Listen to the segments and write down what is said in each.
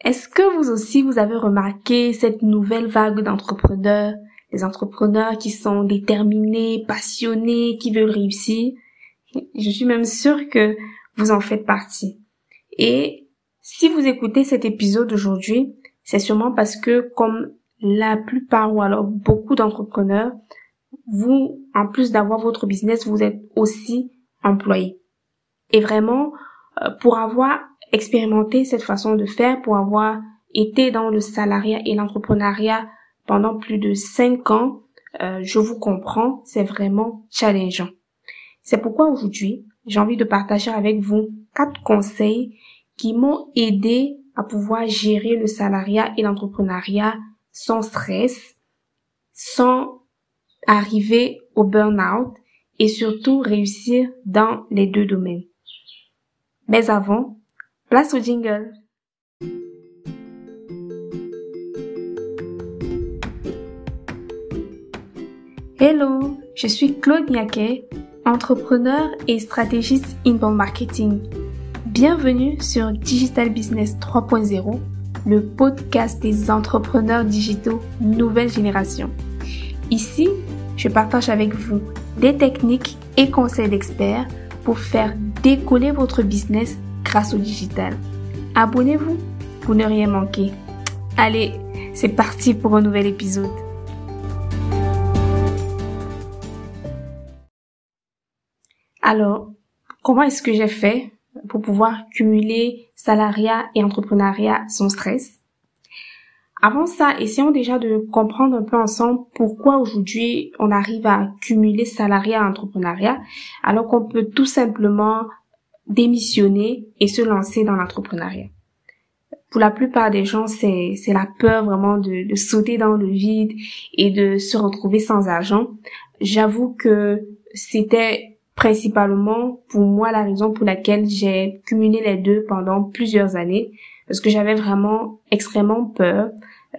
Est-ce que vous aussi vous avez remarqué cette nouvelle vague d'entrepreneurs, des entrepreneurs qui sont déterminés, passionnés, qui veulent réussir? Je suis même sûre que vous en faites partie. Et si vous écoutez cet épisode aujourd'hui, c'est sûrement parce que comme la plupart ou alors beaucoup d'entrepreneurs, vous, en plus d'avoir votre business, vous êtes aussi employé. Et vraiment, euh, pour avoir expérimenté cette façon de faire, pour avoir été dans le salariat et l'entrepreneuriat pendant plus de cinq ans, euh, je vous comprends, c'est vraiment challengeant. C'est pourquoi aujourd'hui, j'ai envie de partager avec vous quatre conseils qui m'ont aidé à pouvoir gérer le salariat et l'entrepreneuriat sans stress, sans arriver au burn-out et surtout réussir dans les deux domaines. Mais avant, place au jingle. Hello, je suis Claude Niaquet, entrepreneur et stratégiste inbound marketing. Bienvenue sur Digital Business 3.0, le podcast des entrepreneurs digitaux nouvelle génération. Ici, je partage avec vous des techniques et conseils d'experts pour faire décoller votre business grâce au digital. Abonnez-vous pour ne rien manquer. Allez, c'est parti pour un nouvel épisode. Alors, comment est-ce que j'ai fait pour pouvoir cumuler salariat et entrepreneuriat sans stress? Avant ça, essayons déjà de comprendre un peu ensemble pourquoi aujourd'hui on arrive à cumuler salariat et entrepreneuriat alors qu'on peut tout simplement démissionner et se lancer dans l'entrepreneuriat. Pour la plupart des gens, c'est, la peur vraiment de, de sauter dans le vide et de se retrouver sans argent. J'avoue que c'était principalement pour moi la raison pour laquelle j'ai cumulé les deux pendant plusieurs années parce que j'avais vraiment extrêmement peur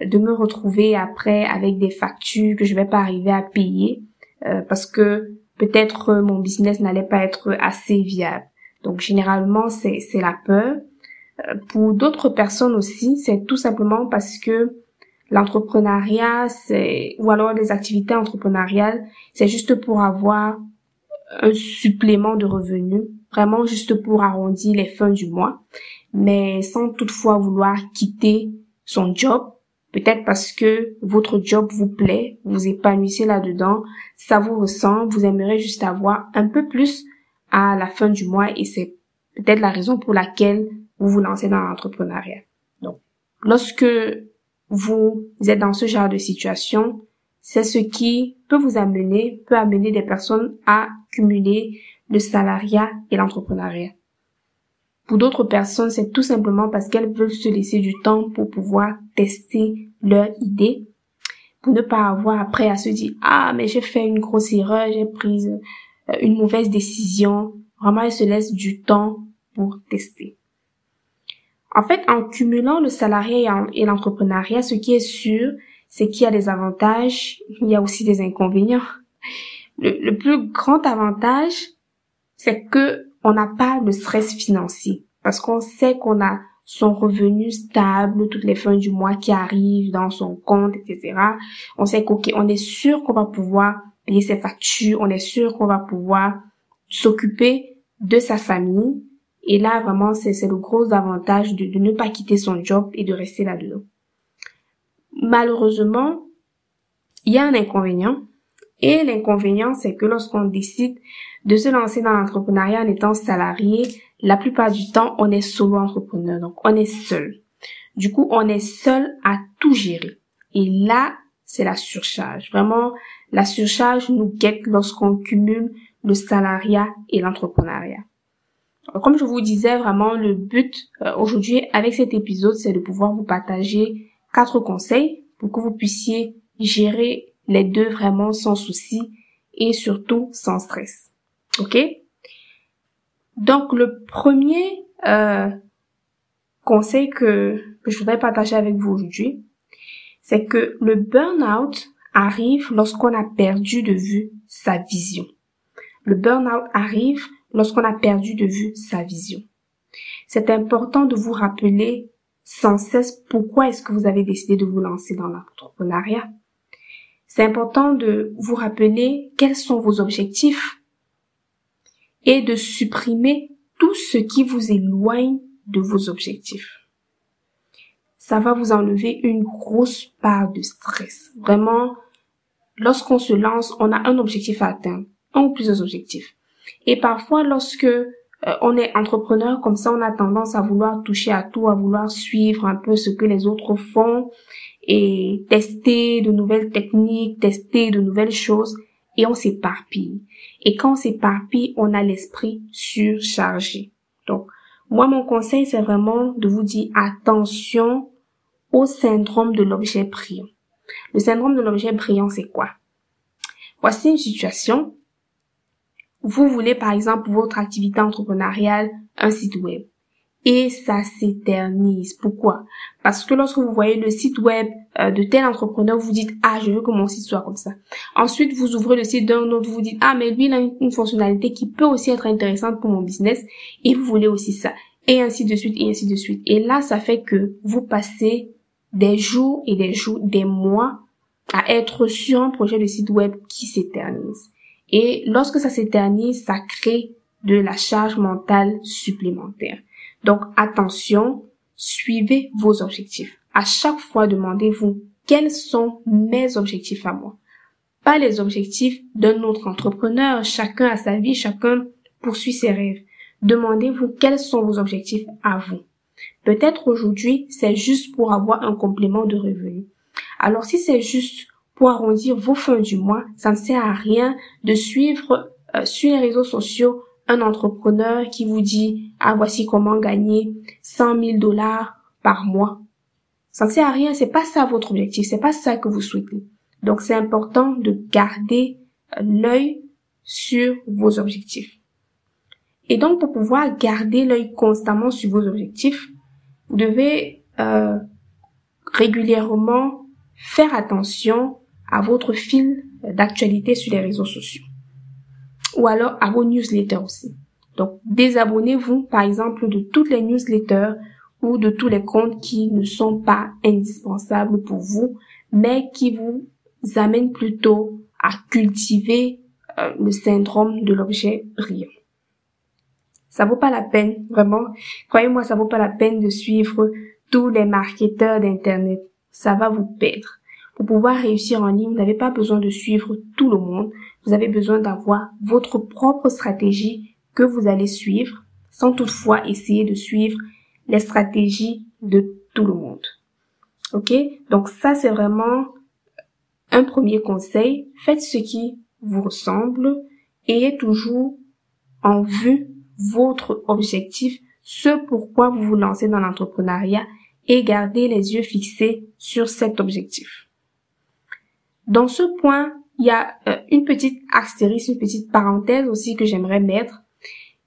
de me retrouver après avec des factures que je vais pas arriver à payer euh, parce que peut-être mon business n'allait pas être assez viable. Donc généralement c'est la peur. Euh, pour d'autres personnes aussi, c'est tout simplement parce que l'entrepreneuriat, c'est ou alors les activités entrepreneuriales, c'est juste pour avoir un supplément de revenus, vraiment juste pour arrondir les fins du mois, mais sans toutefois vouloir quitter son job Peut-être parce que votre job vous plaît, vous épanouissez là-dedans, ça vous ressemble, vous aimeriez juste avoir un peu plus à la fin du mois et c'est peut-être la raison pour laquelle vous vous lancez dans l'entrepreneuriat. Donc, lorsque vous êtes dans ce genre de situation, c'est ce qui peut vous amener, peut amener des personnes à cumuler le salariat et l'entrepreneuriat. Pour d'autres personnes, c'est tout simplement parce qu'elles veulent se laisser du temps pour pouvoir tester leur idée, pour ne pas avoir après à se dire ah mais j'ai fait une grosse erreur, j'ai pris une mauvaise décision. Vraiment, elles se laissent du temps pour tester. En fait, en cumulant le salariat et l'entrepreneuriat, ce qui est sûr, c'est qu'il y a des avantages, il y a aussi des inconvénients. Le, plus grand avantage, c'est que on n'a pas le stress financier parce qu'on sait qu'on a son revenu stable toutes les fins du mois qui arrivent dans son compte, etc. On sait qu'on on est sûr qu'on va pouvoir payer ses factures, on est sûr qu'on va pouvoir s'occuper de sa famille. Et là, vraiment, c'est le gros avantage de, de ne pas quitter son job et de rester là-dedans. Malheureusement, il y a un inconvénient. Et l'inconvénient, c'est que lorsqu'on décide de se lancer dans l'entrepreneuriat en étant salarié, la plupart du temps, on est solo entrepreneur, donc on est seul. Du coup, on est seul à tout gérer. Et là, c'est la surcharge. Vraiment, la surcharge nous guette lorsqu'on cumule le salariat et l'entrepreneuriat. Comme je vous disais, vraiment, le but euh, aujourd'hui avec cet épisode, c'est de pouvoir vous partager quatre conseils pour que vous puissiez gérer les deux vraiment sans souci et surtout sans stress. Ok? Donc le premier euh, conseil que, que je voudrais partager avec vous aujourd'hui, c'est que le burn-out arrive lorsqu'on a perdu de vue sa vision. Le burn-out arrive lorsqu'on a perdu de vue sa vision. C'est important de vous rappeler sans cesse pourquoi est-ce que vous avez décidé de vous lancer dans l'entrepreneuriat. C'est important de vous rappeler quels sont vos objectifs et de supprimer tout ce qui vous éloigne de vos objectifs. Ça va vous enlever une grosse part de stress. Vraiment, lorsqu'on se lance, on a un objectif à atteindre, un ou plusieurs objectifs. Et parfois, lorsque euh, on est entrepreneur, comme ça, on a tendance à vouloir toucher à tout, à vouloir suivre un peu ce que les autres font et tester de nouvelles techniques, tester de nouvelles choses et on s'éparpille. Et quand on s'éparpille, on a l'esprit surchargé. Donc, moi, mon conseil, c'est vraiment de vous dire attention au syndrome de l'objet brillant. Le syndrome de l'objet brillant, c'est quoi? Voici une situation. Vous voulez, par exemple, votre activité entrepreneuriale, un site web et ça s'éternise. Pourquoi? Parce que lorsque vous voyez le site web euh, de tel entrepreneur, vous dites ah je veux que mon site soit comme ça. Ensuite vous ouvrez le site d'un autre, vous dites ah mais lui il a une, fonctionnalité qui peut aussi être intéressante pour mon business et vous voulez aussi ça et ainsi de suite et ainsi de suite. Et là ça fait que vous passez des jours et des jours, des mois à être sur un projet de site web qui s'éternise. Et lorsque ça s'éternise, ça crée de la charge mentale supplémentaire. Donc attention, suivez vos objectifs. À chaque fois, demandez-vous quels sont mes objectifs à moi? Pas les objectifs d'un autre entrepreneur. Chacun a sa vie, chacun poursuit ses rêves. Demandez-vous quels sont vos objectifs à vous? Peut-être aujourd'hui, c'est juste pour avoir un complément de revenus. Alors si c'est juste pour arrondir vos fins du mois, ça ne sert à rien de suivre euh, sur les réseaux sociaux un entrepreneur qui vous dit, ah, voici comment gagner 100 000 dollars par mois. Ça ne sert à rien, c'est pas ça votre objectif, c'est pas ça que vous souhaitez. Donc c'est important de garder l'œil sur vos objectifs. Et donc pour pouvoir garder l'œil constamment sur vos objectifs, vous devez euh, régulièrement faire attention à votre fil d'actualité sur les réseaux sociaux ou alors à vos newsletters aussi. Donc, désabonnez-vous, par exemple, de toutes les newsletters ou de tous les comptes qui ne sont pas indispensables pour vous, mais qui vous amènent plutôt à cultiver euh, le syndrome de l'objet brillant. Ça vaut pas la peine, vraiment. Croyez-moi, ça vaut pas la peine de suivre tous les marketeurs d'internet. Ça va vous perdre. Pour pouvoir réussir en ligne, vous n'avez pas besoin de suivre tout le monde vous avez besoin d'avoir votre propre stratégie que vous allez suivre sans toutefois essayer de suivre les stratégies de tout le monde. Ok? Donc ça, c'est vraiment un premier conseil. Faites ce qui vous ressemble. Ayez toujours en vue votre objectif, ce pourquoi vous vous lancez dans l'entrepreneuriat et gardez les yeux fixés sur cet objectif. Dans ce point, il y a euh, une petite astérisque, une petite parenthèse aussi que j'aimerais mettre.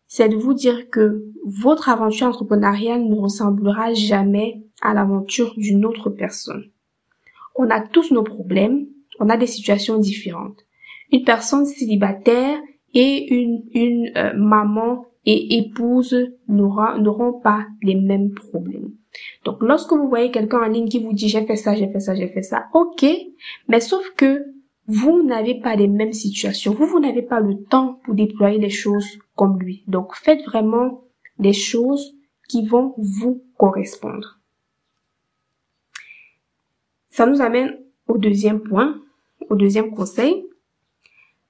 C'est de vous dire que votre aventure entrepreneuriale ne ressemblera jamais à l'aventure d'une autre personne. On a tous nos problèmes, on a des situations différentes. Une personne célibataire et une, une euh, maman et épouse n'auront pas les mêmes problèmes. Donc, lorsque vous voyez quelqu'un en ligne qui vous dit j'ai fait ça, j'ai fait ça, j'ai fait ça, ok, mais sauf que vous n'avez pas les mêmes situations. Vous, vous n'avez pas le temps pour déployer les choses comme lui. Donc, faites vraiment des choses qui vont vous correspondre. Ça nous amène au deuxième point, au deuxième conseil.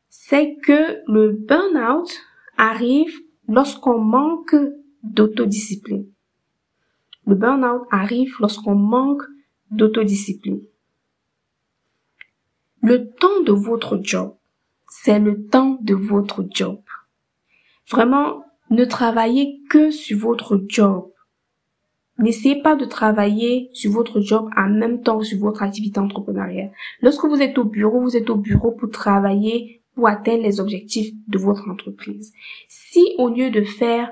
C'est que le burn-out arrive lorsqu'on manque d'autodiscipline. Le burn-out arrive lorsqu'on manque d'autodiscipline. Le temps de votre job, c'est le temps de votre job. Vraiment, ne travaillez que sur votre job. N'essayez pas de travailler sur votre job en même temps que sur votre activité entrepreneuriale. Lorsque vous êtes au bureau, vous êtes au bureau pour travailler, atteindre les objectifs de votre entreprise? Si au lieu de faire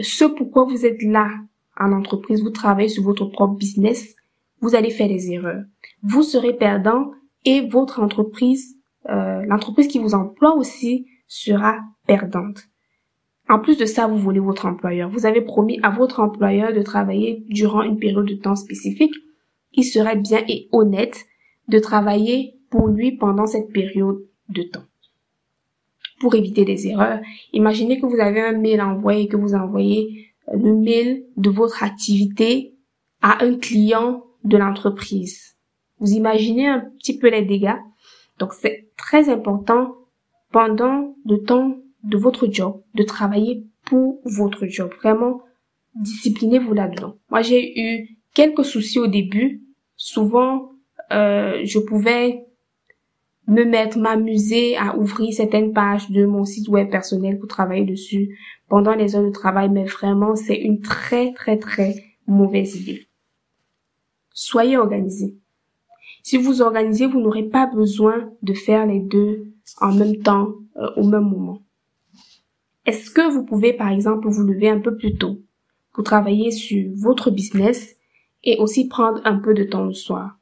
ce pourquoi vous êtes là en entreprise, vous travaillez sur votre propre business, vous allez faire des erreurs. Vous serez perdant et votre entreprise, euh, l'entreprise qui vous emploie aussi sera perdante. En plus de ça, vous voulez votre employeur. Vous avez promis à votre employeur de travailler durant une période de temps spécifique. Il serait bien et honnête de travailler pour lui pendant cette période de temps. Pour éviter des erreurs, imaginez que vous avez un mail envoyé et que vous envoyez euh, le mail de votre activité à un client de l'entreprise. Vous imaginez un petit peu les dégâts. Donc c'est très important pendant le temps de votre job de travailler pour votre job. Vraiment, disciplinez-vous là-dedans. Moi, j'ai eu quelques soucis au début. Souvent, euh, je pouvais me mettre, m'amuser à ouvrir certaines pages de mon site web personnel pour travailler dessus pendant les heures de travail, mais vraiment, c'est une très, très, très mauvaise idée. Soyez organisé. Si vous organisez, vous n'aurez pas besoin de faire les deux en même temps, euh, au même moment. Est-ce que vous pouvez, par exemple, vous lever un peu plus tôt pour travailler sur votre business et aussi prendre un peu de temps le soir?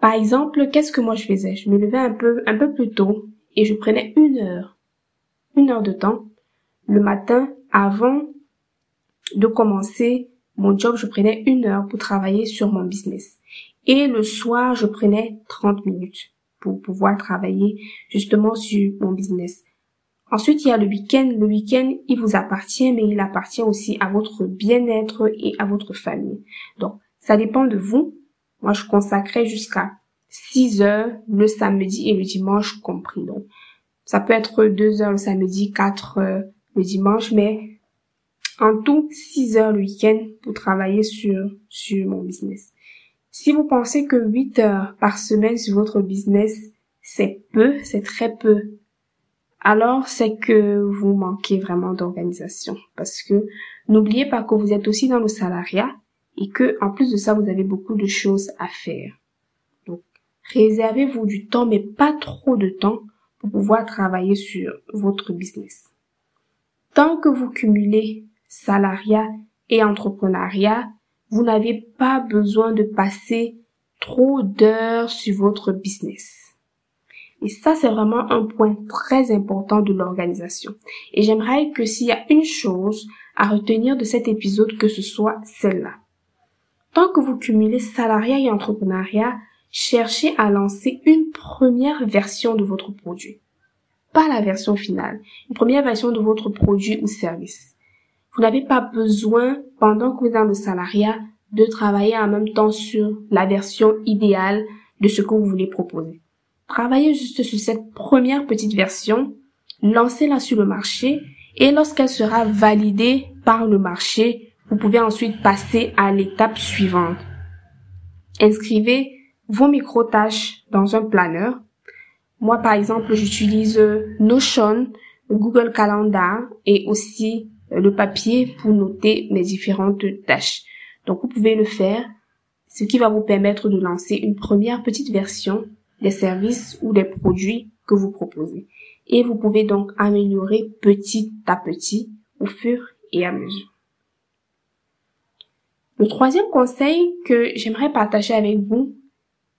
Par exemple, qu'est-ce que moi je faisais? Je me levais un peu, un peu plus tôt et je prenais une heure, une heure de temps le matin avant de commencer mon job, je prenais une heure pour travailler sur mon business. Et le soir, je prenais 30 minutes pour pouvoir travailler justement sur mon business. Ensuite, il y a le week-end. Le week-end, il vous appartient, mais il appartient aussi à votre bien-être et à votre famille. Donc, ça dépend de vous. Moi, je consacrais jusqu'à 6 heures le samedi et le dimanche compris. Donc, ça peut être 2 heures le samedi, 4 heures le dimanche, mais en tout 6 heures le week-end pour travailler sur, sur mon business. Si vous pensez que 8 heures par semaine sur votre business, c'est peu, c'est très peu, alors c'est que vous manquez vraiment d'organisation. Parce que n'oubliez pas que vous êtes aussi dans le salariat et que, en plus de ça, vous avez beaucoup de choses à faire. Donc, réservez-vous du temps, mais pas trop de temps pour pouvoir travailler sur votre business. Tant que vous cumulez salariat et entrepreneuriat, vous n'avez pas besoin de passer trop d'heures sur votre business. Et ça, c'est vraiment un point très important de l'organisation. Et j'aimerais que s'il y a une chose à retenir de cet épisode, que ce soit celle-là. Tant que vous cumulez salariat et entrepreneuriat, cherchez à lancer une première version de votre produit. Pas la version finale, une première version de votre produit ou service. Vous n'avez pas besoin, pendant que vous êtes dans le salariat, de travailler en même temps sur la version idéale de ce que vous voulez proposer. Travaillez juste sur cette première petite version, lancez-la sur le marché et lorsqu'elle sera validée par le marché, vous pouvez ensuite passer à l'étape suivante. Inscrivez vos micro-tâches dans un planeur. Moi, par exemple, j'utilise Notion, Google Calendar et aussi le papier pour noter mes différentes tâches. Donc, vous pouvez le faire, ce qui va vous permettre de lancer une première petite version des services ou des produits que vous proposez. Et vous pouvez donc améliorer petit à petit au fur et à mesure. Le troisième conseil que j'aimerais partager avec vous,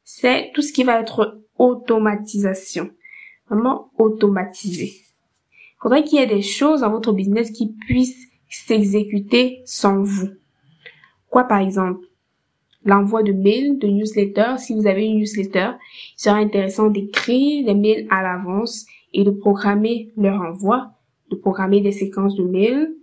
c'est tout ce qui va être automatisation. Vraiment automatisé. Il faudrait qu'il y ait des choses dans votre business qui puissent s'exécuter sans vous. Quoi par exemple? L'envoi de mails, de newsletters. Si vous avez une newsletter, il sera intéressant d'écrire les mails à l'avance et de programmer leur envoi, de programmer des séquences de mails.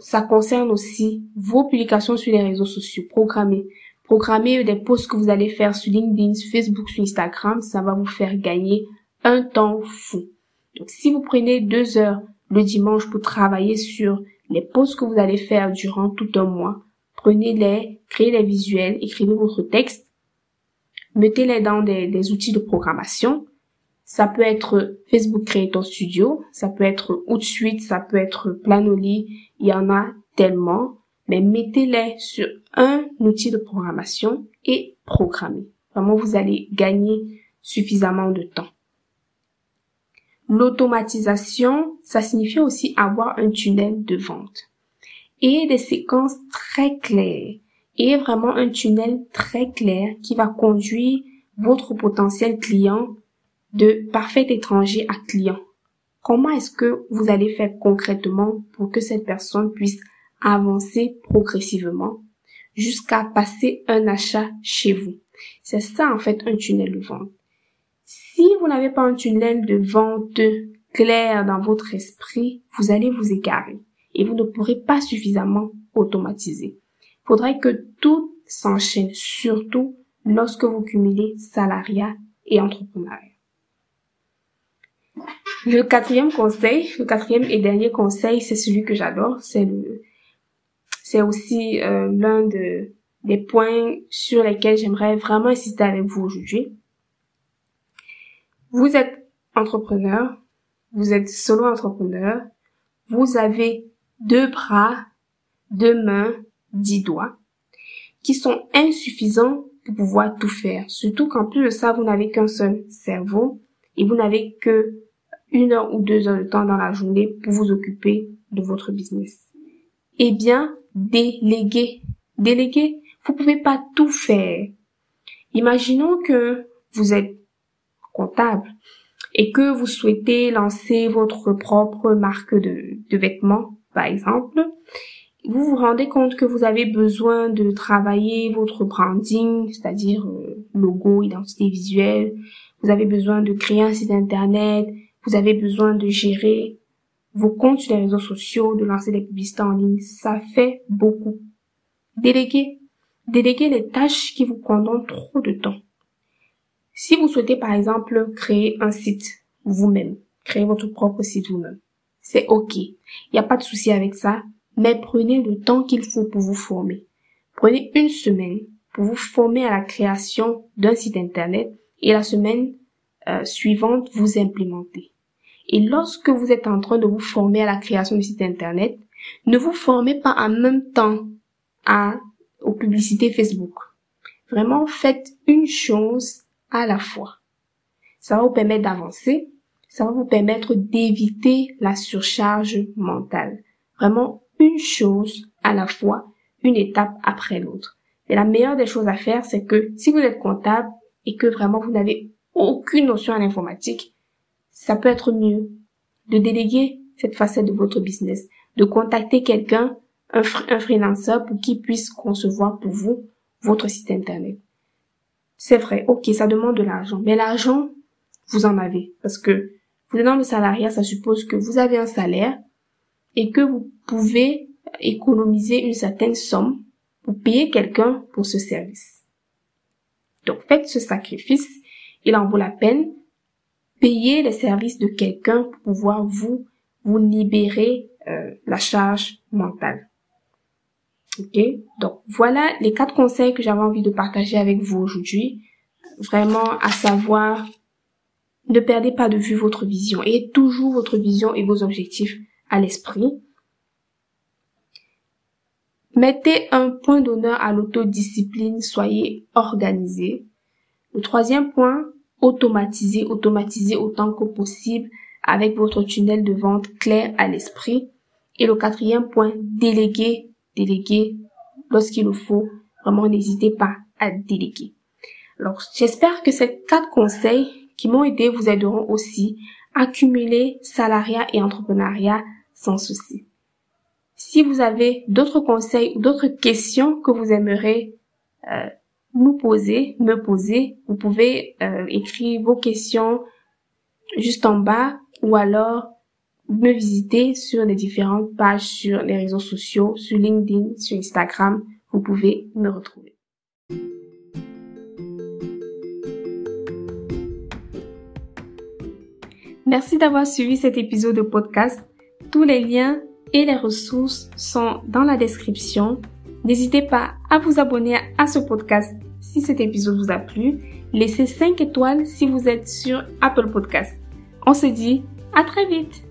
Ça concerne aussi vos publications sur les réseaux sociaux. Programmer. Programmer des posts que vous allez faire sur LinkedIn, sur Facebook, sur Instagram. Ça va vous faire gagner un temps fou. Donc, si vous prenez deux heures le dimanche pour travailler sur les posts que vous allez faire durant tout un mois, prenez-les, créez les visuels, écrivez votre texte, mettez-les dans des, outils de programmation. Ça peut être Facebook Creator Studio, ça peut être Outsuite, ça peut être Planoly, il y en a tellement, mais mettez-les sur un outil de programmation et programmez. Vraiment, vous allez gagner suffisamment de temps. L'automatisation, ça signifie aussi avoir un tunnel de vente et des séquences très claires et vraiment un tunnel très clair qui va conduire votre potentiel client de parfait étranger à client comment est-ce que vous allez faire concrètement pour que cette personne puisse avancer progressivement jusqu'à passer un achat chez vous? C'est ça en fait un tunnel de vente. Si vous n'avez pas un tunnel de vente clair dans votre esprit, vous allez vous égarer et vous ne pourrez pas suffisamment automatiser. Il faudrait que tout s'enchaîne, surtout lorsque vous cumulez salariat et entrepreneuriat. Le quatrième conseil, le quatrième et dernier conseil, c'est celui que j'adore, c'est aussi euh, l'un de, des points sur lesquels j'aimerais vraiment insister avec vous aujourd'hui. Vous êtes entrepreneur, vous êtes solo entrepreneur, vous avez deux bras, deux mains, dix doigts, qui sont insuffisants pour pouvoir tout faire. Surtout qu'en plus de ça, vous n'avez qu'un seul cerveau et vous n'avez que une heure ou deux heures de temps dans la journée pour vous occuper de votre business. Eh bien, déléguer. Déléguer. Vous pouvez pas tout faire. Imaginons que vous êtes comptable et que vous souhaitez lancer votre propre marque de, de vêtements, par exemple. Vous vous rendez compte que vous avez besoin de travailler votre branding, c'est-à-dire euh, logo, identité visuelle. Vous avez besoin de créer un site internet, vous avez besoin de gérer vos comptes sur les réseaux sociaux, de lancer des publicités en ligne. Ça fait beaucoup. Déléguez. Déléguez les tâches qui vous prendront trop de temps. Si vous souhaitez par exemple créer un site vous-même, créer votre propre site vous-même, c'est ok. Il n'y a pas de souci avec ça, mais prenez le temps qu'il faut pour vous former. Prenez une semaine pour vous former à la création d'un site internet et la semaine euh, suivante vous implémentez. Et lorsque vous êtes en train de vous former à la création du site internet, ne vous formez pas en même temps à, aux publicités Facebook. Vraiment, faites une chose à la fois. Ça va vous permettre d'avancer, ça va vous permettre d'éviter la surcharge mentale. Vraiment, une chose à la fois, une étape après l'autre. Et la meilleure des choses à faire, c'est que si vous êtes comptable et que vraiment vous n'avez aucune notion en informatique, ça peut être mieux de déléguer cette facette de votre business, de contacter quelqu'un, un, un freelancer pour qu'il puisse concevoir pour vous votre site internet. C'est vrai, ok, ça demande de l'argent, mais l'argent, vous en avez, parce que vous êtes dans le salariat, ça suppose que vous avez un salaire et que vous pouvez économiser une certaine somme pour payer quelqu'un pour ce service. Donc faites ce sacrifice, il en vaut la peine payer les services de quelqu'un pour pouvoir vous vous libérer euh, la charge mentale. Ok, donc voilà les quatre conseils que j'avais envie de partager avec vous aujourd'hui. Vraiment, à savoir, ne perdez pas de vue votre vision et toujours votre vision et vos objectifs à l'esprit. Mettez un point d'honneur à l'autodiscipline, soyez organisé. Le troisième point, automatiser, automatiser autant que possible avec votre tunnel de vente clair à l'esprit. Et le quatrième point, déléguer, déléguer lorsqu'il le faut. Vraiment, n'hésitez pas à déléguer. Alors, j'espère que ces quatre conseils qui m'ont aidé vous aideront aussi à cumuler salariat et entrepreneuriat sans souci. Si vous avez d'autres conseils ou d'autres questions que vous aimeriez euh, nous poser, me poser. Vous pouvez euh, écrire vos questions juste en bas ou alors me visiter sur les différentes pages sur les réseaux sociaux, sur LinkedIn, sur Instagram. Vous pouvez me retrouver. Merci d'avoir suivi cet épisode de podcast. Tous les liens et les ressources sont dans la description. N'hésitez pas à vous abonner à ce podcast si cet épisode vous a plu. Laissez 5 étoiles si vous êtes sur Apple Podcast. On se dit à très vite